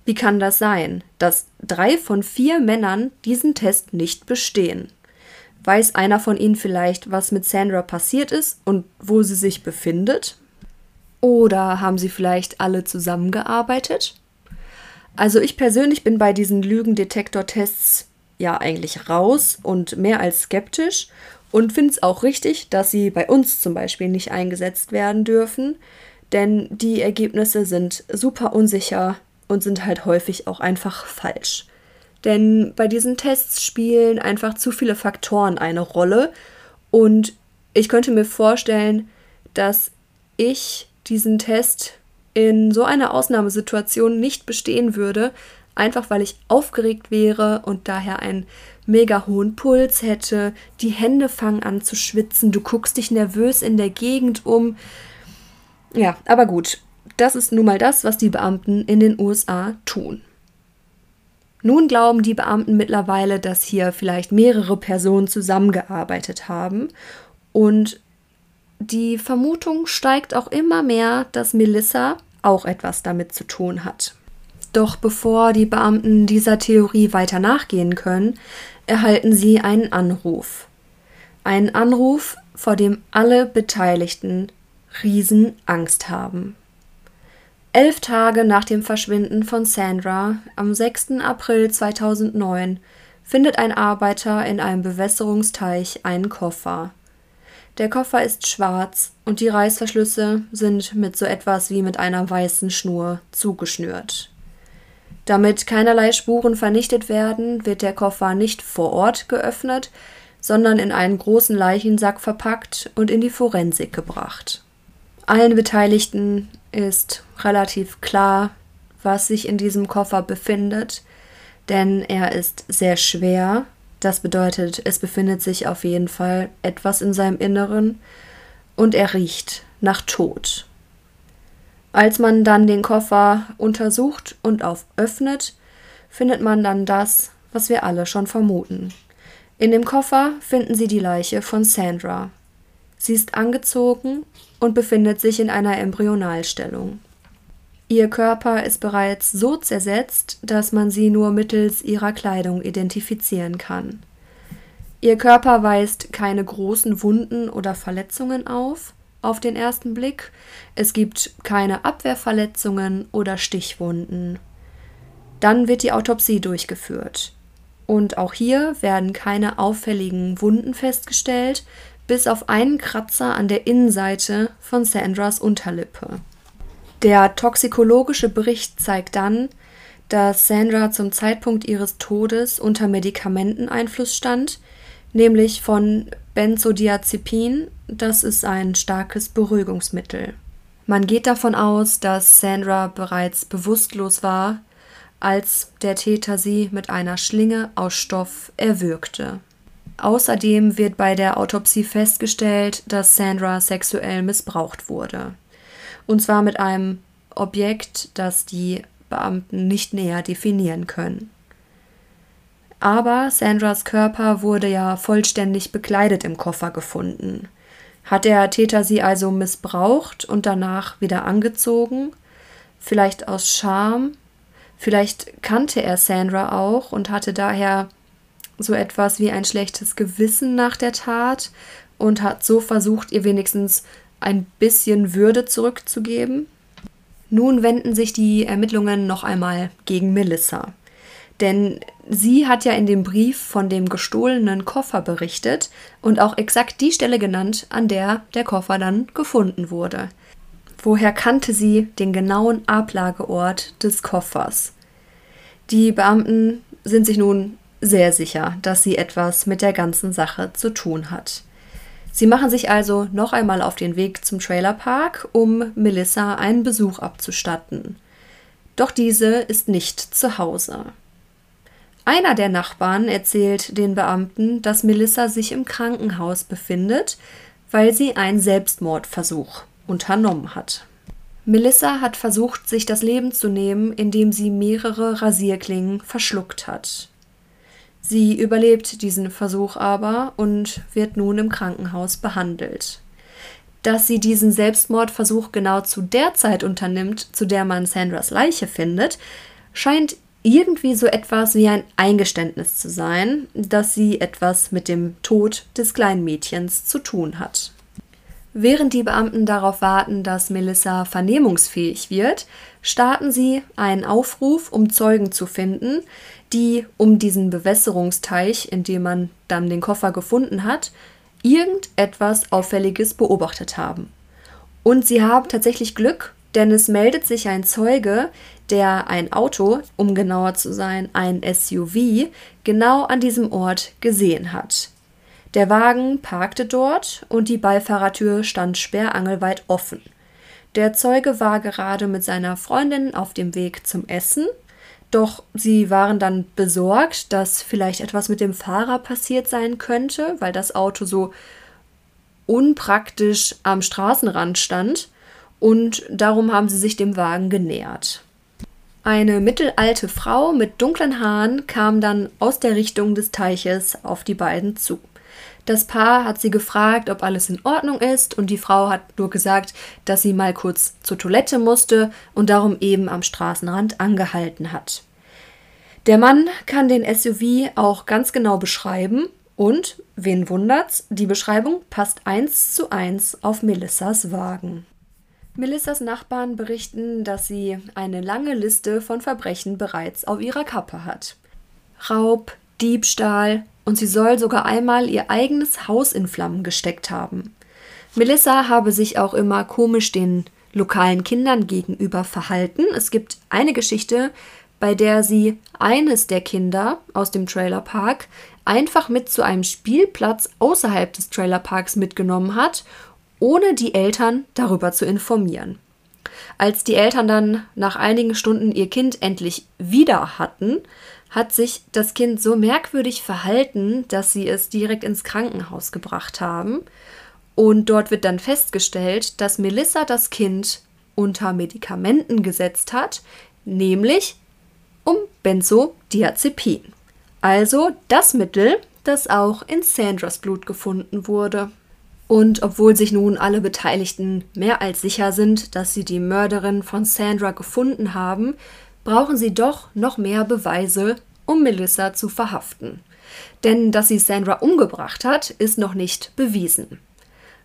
Wie kann das sein, dass drei von vier Männern diesen Test nicht bestehen? Weiß einer von ihnen vielleicht, was mit Sandra passiert ist und wo sie sich befindet? Oder haben sie vielleicht alle zusammengearbeitet? Also ich persönlich bin bei diesen Lügendetektor-Tests ja eigentlich raus und mehr als skeptisch und finde es auch richtig, dass sie bei uns zum Beispiel nicht eingesetzt werden dürfen, denn die Ergebnisse sind super unsicher und sind halt häufig auch einfach falsch. Denn bei diesen Tests spielen einfach zu viele Faktoren eine Rolle und ich könnte mir vorstellen, dass ich diesen Test in so einer Ausnahmesituation nicht bestehen würde, einfach weil ich aufgeregt wäre und daher einen mega hohen Puls hätte, die Hände fangen an zu schwitzen, du guckst dich nervös in der Gegend um. Ja, aber gut, das ist nun mal das, was die Beamten in den USA tun. Nun glauben die Beamten mittlerweile, dass hier vielleicht mehrere Personen zusammengearbeitet haben und die Vermutung steigt auch immer mehr, dass Melissa auch etwas damit zu tun hat. Doch bevor die Beamten dieser Theorie weiter nachgehen können, erhalten sie einen Anruf. Einen Anruf, vor dem alle Beteiligten Riesenangst haben. Elf Tage nach dem Verschwinden von Sandra, am 6. April 2009, findet ein Arbeiter in einem Bewässerungsteich einen Koffer. Der Koffer ist schwarz und die Reißverschlüsse sind mit so etwas wie mit einer weißen Schnur zugeschnürt. Damit keinerlei Spuren vernichtet werden, wird der Koffer nicht vor Ort geöffnet, sondern in einen großen Leichensack verpackt und in die Forensik gebracht. Allen Beteiligten ist relativ klar, was sich in diesem Koffer befindet, denn er ist sehr schwer. Das bedeutet, es befindet sich auf jeden Fall etwas in seinem Inneren und er riecht nach Tod. Als man dann den Koffer untersucht und öffnet, findet man dann das, was wir alle schon vermuten. In dem Koffer finden sie die Leiche von Sandra. Sie ist angezogen und befindet sich in einer Embryonalstellung. Ihr Körper ist bereits so zersetzt, dass man sie nur mittels ihrer Kleidung identifizieren kann. Ihr Körper weist keine großen Wunden oder Verletzungen auf, auf den ersten Blick. Es gibt keine Abwehrverletzungen oder Stichwunden. Dann wird die Autopsie durchgeführt. Und auch hier werden keine auffälligen Wunden festgestellt, bis auf einen Kratzer an der Innenseite von Sandras Unterlippe. Der toxikologische Bericht zeigt dann, dass Sandra zum Zeitpunkt ihres Todes unter Medikamenteneinfluss stand, nämlich von Benzodiazepin, das ist ein starkes Beruhigungsmittel. Man geht davon aus, dass Sandra bereits bewusstlos war, als der Täter sie mit einer Schlinge aus Stoff erwürgte. Außerdem wird bei der Autopsie festgestellt, dass Sandra sexuell missbraucht wurde. Und zwar mit einem Objekt, das die Beamten nicht näher definieren können. Aber Sandras Körper wurde ja vollständig bekleidet im Koffer gefunden. Hat der Täter sie also missbraucht und danach wieder angezogen? Vielleicht aus Scham? Vielleicht kannte er Sandra auch und hatte daher so etwas wie ein schlechtes Gewissen nach der Tat und hat so versucht, ihr wenigstens ein bisschen Würde zurückzugeben. Nun wenden sich die Ermittlungen noch einmal gegen Melissa. Denn sie hat ja in dem Brief von dem gestohlenen Koffer berichtet und auch exakt die Stelle genannt, an der der Koffer dann gefunden wurde. Woher kannte sie den genauen Ablageort des Koffers? Die Beamten sind sich nun sehr sicher, dass sie etwas mit der ganzen Sache zu tun hat. Sie machen sich also noch einmal auf den Weg zum Trailerpark, um Melissa einen Besuch abzustatten. Doch diese ist nicht zu Hause. Einer der Nachbarn erzählt den Beamten, dass Melissa sich im Krankenhaus befindet, weil sie einen Selbstmordversuch unternommen hat. Melissa hat versucht, sich das Leben zu nehmen, indem sie mehrere Rasierklingen verschluckt hat. Sie überlebt diesen Versuch aber und wird nun im Krankenhaus behandelt. Dass sie diesen Selbstmordversuch genau zu der Zeit unternimmt, zu der man Sandras Leiche findet, scheint irgendwie so etwas wie ein Eingeständnis zu sein, dass sie etwas mit dem Tod des kleinen Mädchens zu tun hat. Während die Beamten darauf warten, dass Melissa vernehmungsfähig wird, starten sie einen Aufruf, um Zeugen zu finden, die um diesen Bewässerungsteich, in dem man dann den Koffer gefunden hat, irgendetwas Auffälliges beobachtet haben. Und sie haben tatsächlich Glück, denn es meldet sich ein Zeuge, der ein Auto, um genauer zu sein, ein SUV, genau an diesem Ort gesehen hat. Der Wagen parkte dort und die Beifahrertür stand sperrangelweit offen. Der Zeuge war gerade mit seiner Freundin auf dem Weg zum Essen, doch sie waren dann besorgt, dass vielleicht etwas mit dem Fahrer passiert sein könnte, weil das Auto so unpraktisch am Straßenrand stand, und darum haben sie sich dem Wagen genähert. Eine mittelalte Frau mit dunklen Haaren kam dann aus der Richtung des Teiches auf die beiden zu. Das Paar hat sie gefragt, ob alles in Ordnung ist, und die Frau hat nur gesagt, dass sie mal kurz zur Toilette musste und darum eben am Straßenrand angehalten hat. Der Mann kann den SUV auch ganz genau beschreiben und, wen wundert's, die Beschreibung passt eins zu eins auf Melissas Wagen. Melissas Nachbarn berichten, dass sie eine lange Liste von Verbrechen bereits auf ihrer Kappe hat. Raub, Diebstahl, und sie soll sogar einmal ihr eigenes Haus in Flammen gesteckt haben. Melissa habe sich auch immer komisch den lokalen Kindern gegenüber verhalten. Es gibt eine Geschichte, bei der sie eines der Kinder aus dem Trailerpark einfach mit zu einem Spielplatz außerhalb des Trailerparks mitgenommen hat, ohne die Eltern darüber zu informieren. Als die Eltern dann nach einigen Stunden ihr Kind endlich wieder hatten, hat sich das Kind so merkwürdig verhalten, dass sie es direkt ins Krankenhaus gebracht haben. Und dort wird dann festgestellt, dass Melissa das Kind unter Medikamenten gesetzt hat, nämlich um Benzodiazepin. Also das Mittel, das auch in Sandras Blut gefunden wurde. Und obwohl sich nun alle Beteiligten mehr als sicher sind, dass sie die Mörderin von Sandra gefunden haben, brauchen sie doch noch mehr Beweise, um Melissa zu verhaften. Denn dass sie Sandra umgebracht hat, ist noch nicht bewiesen.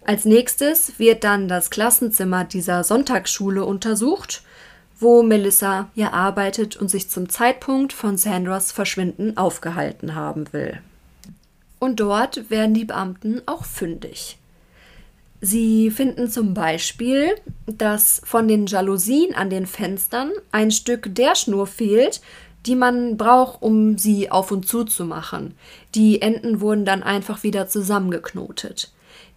Als nächstes wird dann das Klassenzimmer dieser Sonntagsschule untersucht, wo Melissa ja arbeitet und sich zum Zeitpunkt von Sandras Verschwinden aufgehalten haben will. Und dort werden die Beamten auch fündig. Sie finden zum Beispiel, dass von den Jalousien an den Fenstern ein Stück der Schnur fehlt, die man braucht, um sie auf und zu zu machen. Die Enden wurden dann einfach wieder zusammengeknotet.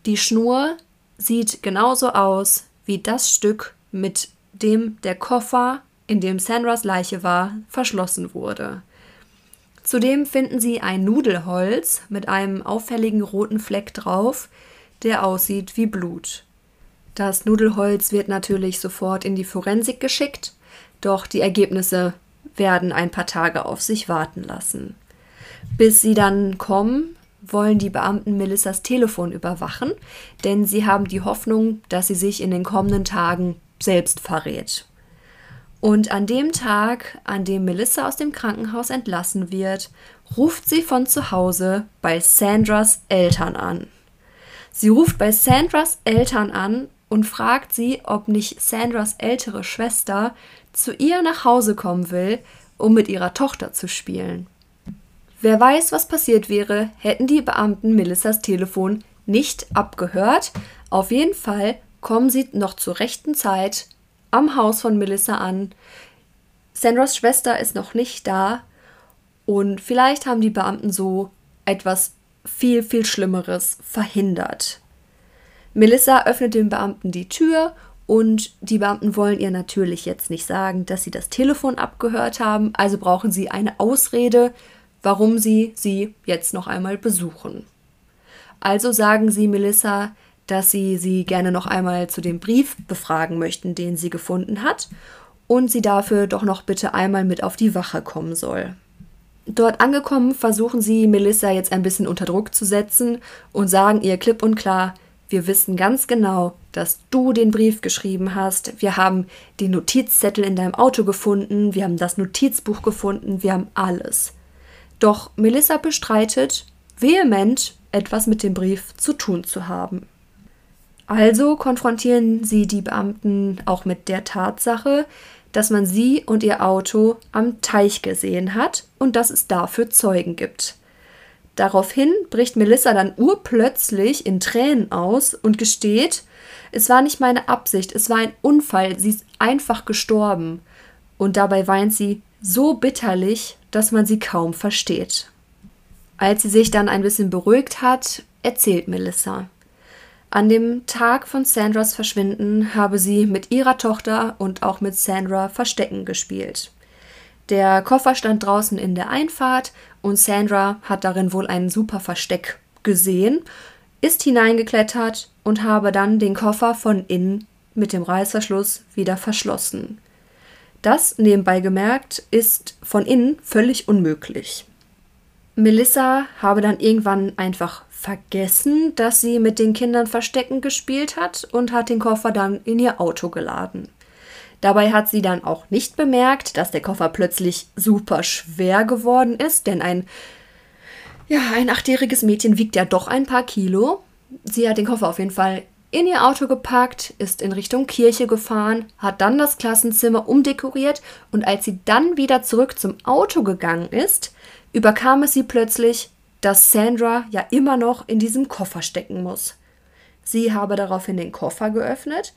Die Schnur sieht genauso aus wie das Stück, mit dem der Koffer, in dem Sandras Leiche war, verschlossen wurde. Zudem finden sie ein Nudelholz mit einem auffälligen roten Fleck drauf, der aussieht wie Blut. Das Nudelholz wird natürlich sofort in die Forensik geschickt, doch die Ergebnisse werden ein paar Tage auf sich warten lassen. Bis sie dann kommen, wollen die Beamten Melissas Telefon überwachen, denn sie haben die Hoffnung, dass sie sich in den kommenden Tagen selbst verrät. Und an dem Tag, an dem Melissa aus dem Krankenhaus entlassen wird, ruft sie von zu Hause bei Sandras Eltern an. Sie ruft bei Sandras Eltern an und fragt sie, ob nicht Sandras ältere Schwester zu ihr nach Hause kommen will, um mit ihrer Tochter zu spielen. Wer weiß, was passiert wäre, hätten die Beamten Melissas Telefon nicht abgehört. Auf jeden Fall kommen sie noch zur rechten Zeit am Haus von Melissa an. Sandras Schwester ist noch nicht da und vielleicht haben die Beamten so etwas viel, viel Schlimmeres verhindert. Melissa öffnet dem Beamten die Tür und die Beamten wollen ihr natürlich jetzt nicht sagen, dass sie das Telefon abgehört haben, also brauchen sie eine Ausrede, warum sie sie jetzt noch einmal besuchen. Also sagen sie Melissa, dass sie sie gerne noch einmal zu dem Brief befragen möchten, den sie gefunden hat, und sie dafür doch noch bitte einmal mit auf die Wache kommen soll. Dort angekommen versuchen sie Melissa jetzt ein bisschen unter Druck zu setzen und sagen ihr klipp und klar, wir wissen ganz genau, dass du den Brief geschrieben hast. Wir haben den Notizzettel in deinem Auto gefunden, wir haben das Notizbuch gefunden, wir haben alles. Doch Melissa bestreitet vehement, etwas mit dem Brief zu tun zu haben. Also konfrontieren sie die Beamten auch mit der Tatsache, dass man sie und ihr Auto am Teich gesehen hat und dass es dafür Zeugen gibt. Daraufhin bricht Melissa dann urplötzlich in Tränen aus und gesteht, es war nicht meine Absicht, es war ein Unfall, sie ist einfach gestorben. Und dabei weint sie so bitterlich, dass man sie kaum versteht. Als sie sich dann ein bisschen beruhigt hat, erzählt Melissa. An dem Tag von Sandras Verschwinden habe sie mit ihrer Tochter und auch mit Sandra Verstecken gespielt. Der Koffer stand draußen in der Einfahrt und Sandra hat darin wohl ein super Versteck gesehen, ist hineingeklettert und habe dann den Koffer von innen mit dem Reißverschluss wieder verschlossen. Das, nebenbei gemerkt, ist von innen völlig unmöglich. Melissa habe dann irgendwann einfach vergessen, dass sie mit den Kindern Verstecken gespielt hat und hat den Koffer dann in ihr Auto geladen. Dabei hat sie dann auch nicht bemerkt, dass der Koffer plötzlich super schwer geworden ist, denn ein ja, ein achtjähriges Mädchen wiegt ja doch ein paar Kilo. Sie hat den Koffer auf jeden Fall in ihr Auto gepackt, ist in Richtung Kirche gefahren, hat dann das Klassenzimmer umdekoriert und als sie dann wieder zurück zum Auto gegangen ist, überkam es sie plötzlich, dass Sandra ja immer noch in diesem Koffer stecken muss. Sie habe daraufhin den Koffer geöffnet,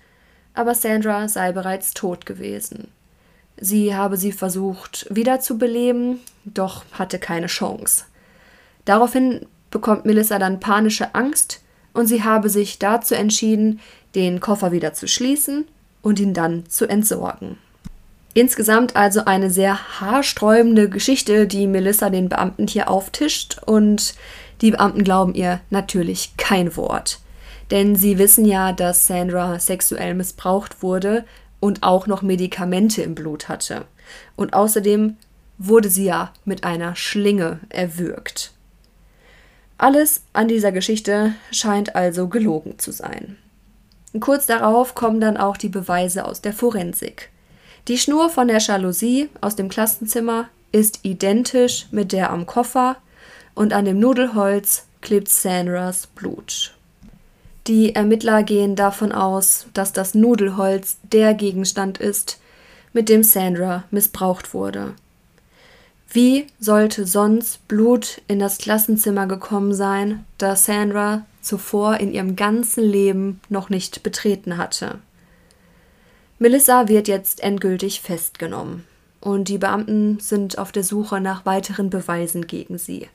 aber Sandra sei bereits tot gewesen. Sie habe sie versucht wiederzubeleben, doch hatte keine Chance. Daraufhin bekommt Melissa dann panische Angst und sie habe sich dazu entschieden, den Koffer wieder zu schließen und ihn dann zu entsorgen. Insgesamt also eine sehr haarsträubende Geschichte, die Melissa den Beamten hier auftischt und die Beamten glauben ihr natürlich kein Wort. Denn sie wissen ja, dass Sandra sexuell missbraucht wurde und auch noch Medikamente im Blut hatte. Und außerdem wurde sie ja mit einer Schlinge erwürgt. Alles an dieser Geschichte scheint also gelogen zu sein. Kurz darauf kommen dann auch die Beweise aus der Forensik. Die Schnur von der Jalousie aus dem Klassenzimmer ist identisch mit der am Koffer und an dem Nudelholz klebt Sandras Blut. Die Ermittler gehen davon aus, dass das Nudelholz der Gegenstand ist, mit dem Sandra missbraucht wurde. Wie sollte sonst Blut in das Klassenzimmer gekommen sein, das Sandra zuvor in ihrem ganzen Leben noch nicht betreten hatte? Melissa wird jetzt endgültig festgenommen und die Beamten sind auf der Suche nach weiteren Beweisen gegen sie.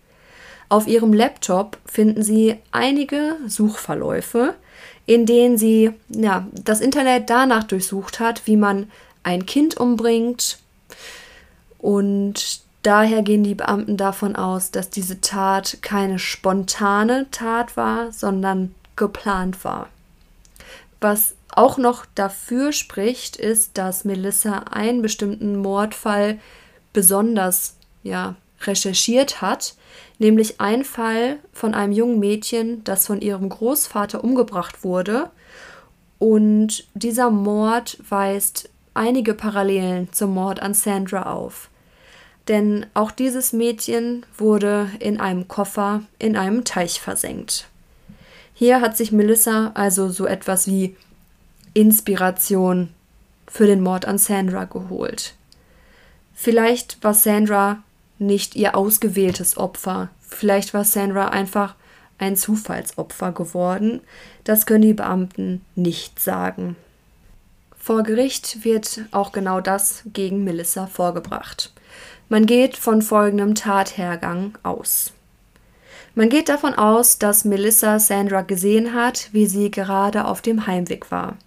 Auf ihrem Laptop finden sie einige Suchverläufe, in denen sie ja, das Internet danach durchsucht hat, wie man ein Kind umbringt. Und daher gehen die Beamten davon aus, dass diese Tat keine spontane Tat war, sondern geplant war. Was auch noch dafür spricht, ist, dass Melissa einen bestimmten Mordfall besonders ja, recherchiert hat, nämlich ein Fall von einem jungen Mädchen, das von ihrem Großvater umgebracht wurde. Und dieser Mord weist einige Parallelen zum Mord an Sandra auf. Denn auch dieses Mädchen wurde in einem Koffer in einem Teich versenkt. Hier hat sich Melissa also so etwas wie Inspiration für den Mord an Sandra geholt. Vielleicht war Sandra nicht ihr ausgewähltes Opfer. Vielleicht war Sandra einfach ein Zufallsopfer geworden. Das können die Beamten nicht sagen. Vor Gericht wird auch genau das gegen Melissa vorgebracht. Man geht von folgendem Tathergang aus. Man geht davon aus, dass Melissa Sandra gesehen hat, wie sie gerade auf dem Heimweg war.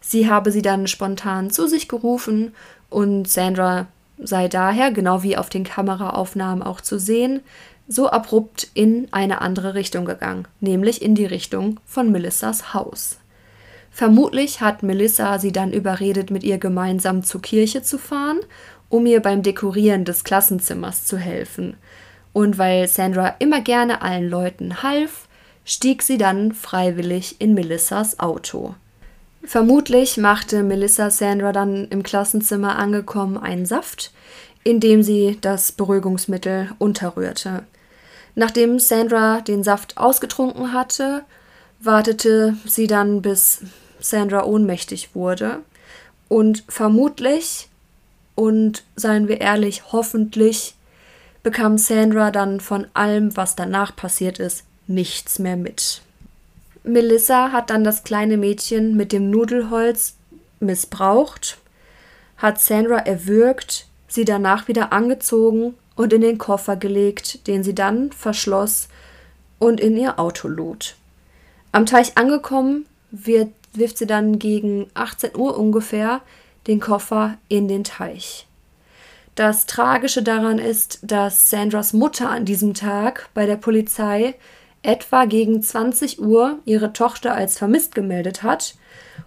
Sie habe sie dann spontan zu sich gerufen und Sandra sei daher, genau wie auf den Kameraaufnahmen auch zu sehen, so abrupt in eine andere Richtung gegangen, nämlich in die Richtung von Melissas Haus. Vermutlich hat Melissa sie dann überredet, mit ihr gemeinsam zur Kirche zu fahren, um ihr beim Dekorieren des Klassenzimmers zu helfen. Und weil Sandra immer gerne allen Leuten half, stieg sie dann freiwillig in Melissas Auto. Vermutlich machte Melissa Sandra dann im Klassenzimmer angekommen einen Saft, indem sie das Beruhigungsmittel unterrührte. Nachdem Sandra den Saft ausgetrunken hatte, wartete sie dann, bis Sandra ohnmächtig wurde. Und vermutlich, und seien wir ehrlich, hoffentlich, bekam Sandra dann von allem, was danach passiert ist, nichts mehr mit. Melissa hat dann das kleine Mädchen mit dem Nudelholz missbraucht, hat Sandra erwürgt, sie danach wieder angezogen und in den Koffer gelegt, den sie dann verschloss und in ihr Auto lud. Am Teich angekommen, wird, wirft sie dann gegen 18 Uhr ungefähr den Koffer in den Teich. Das Tragische daran ist, dass Sandras Mutter an diesem Tag bei der Polizei etwa gegen 20 Uhr ihre Tochter als vermisst gemeldet hat.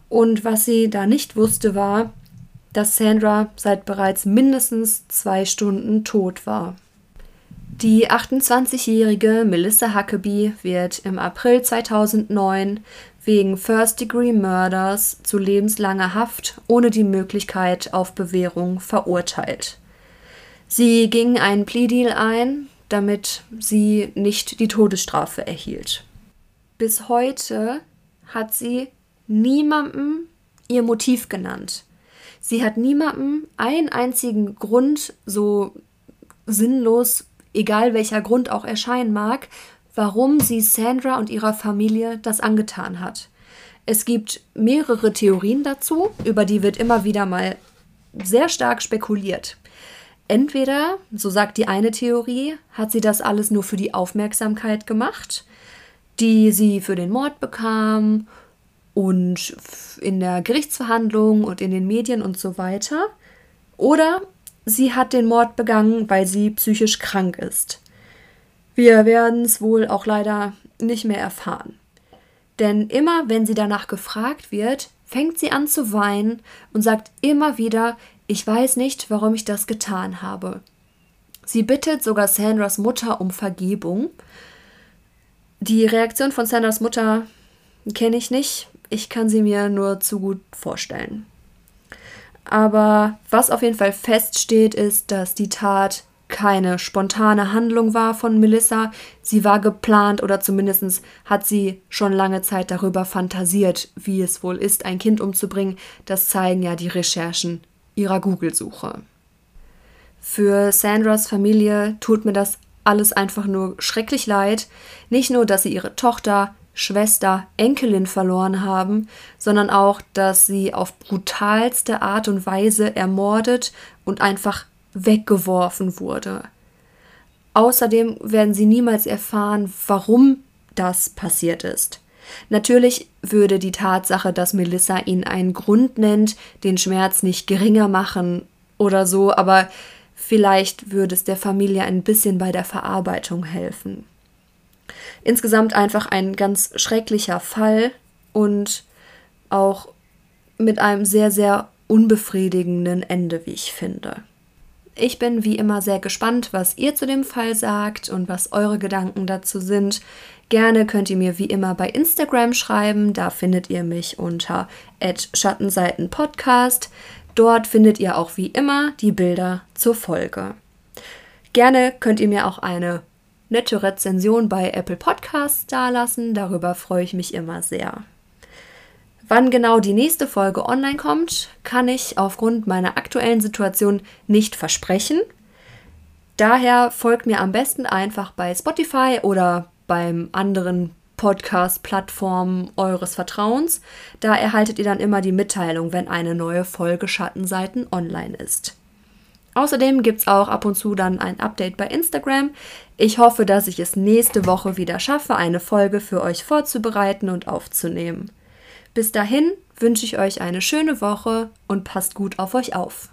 Und was sie da nicht wusste, war, dass Sandra seit bereits mindestens zwei Stunden tot war. Die 28-jährige Melissa Huckabee wird im April 2009 wegen First-Degree Murders zu lebenslanger Haft ohne die Möglichkeit auf Bewährung verurteilt. Sie ging einen Plea-Deal ein, damit sie nicht die Todesstrafe erhielt. Bis heute hat sie niemandem ihr Motiv genannt. Sie hat niemandem einen einzigen Grund, so sinnlos, egal welcher Grund auch erscheinen mag, warum sie Sandra und ihrer Familie das angetan hat. Es gibt mehrere Theorien dazu, über die wird immer wieder mal sehr stark spekuliert. Entweder, so sagt die eine Theorie, hat sie das alles nur für die Aufmerksamkeit gemacht, die sie für den Mord bekam und in der Gerichtsverhandlung und in den Medien und so weiter. Oder sie hat den Mord begangen, weil sie psychisch krank ist. Wir werden es wohl auch leider nicht mehr erfahren. Denn immer wenn sie danach gefragt wird, fängt sie an zu weinen und sagt immer wieder, ich weiß nicht, warum ich das getan habe. Sie bittet sogar Sandras Mutter um Vergebung. Die Reaktion von Sandras Mutter kenne ich nicht. Ich kann sie mir nur zu gut vorstellen. Aber was auf jeden Fall feststeht, ist, dass die Tat keine spontane Handlung war von Melissa. Sie war geplant oder zumindest hat sie schon lange Zeit darüber fantasiert, wie es wohl ist, ein Kind umzubringen. Das zeigen ja die Recherchen ihrer Google-Suche. Für Sandras Familie tut mir das alles einfach nur schrecklich leid. Nicht nur, dass sie ihre Tochter, Schwester, Enkelin verloren haben, sondern auch, dass sie auf brutalste Art und Weise ermordet und einfach weggeworfen wurde. Außerdem werden sie niemals erfahren, warum das passiert ist. Natürlich würde die Tatsache, dass Melissa ihn einen Grund nennt, den Schmerz nicht geringer machen oder so, aber vielleicht würde es der Familie ein bisschen bei der Verarbeitung helfen. Insgesamt einfach ein ganz schrecklicher Fall und auch mit einem sehr, sehr unbefriedigenden Ende, wie ich finde. Ich bin wie immer sehr gespannt, was ihr zu dem Fall sagt und was eure Gedanken dazu sind. Gerne könnt ihr mir wie immer bei Instagram schreiben, da findet ihr mich unter Schattenseitenpodcast. Dort findet ihr auch wie immer die Bilder zur Folge. Gerne könnt ihr mir auch eine nette Rezension bei Apple Podcasts dalassen, darüber freue ich mich immer sehr. Wann genau die nächste Folge online kommt, kann ich aufgrund meiner aktuellen Situation nicht versprechen. Daher folgt mir am besten einfach bei Spotify oder beim anderen Podcast-Plattformen eures Vertrauens. Da erhaltet ihr dann immer die Mitteilung, wenn eine neue Folge Schattenseiten online ist. Außerdem gibt es auch ab und zu dann ein Update bei Instagram. Ich hoffe, dass ich es nächste Woche wieder schaffe, eine Folge für euch vorzubereiten und aufzunehmen. Bis dahin wünsche ich euch eine schöne Woche und passt gut auf euch auf.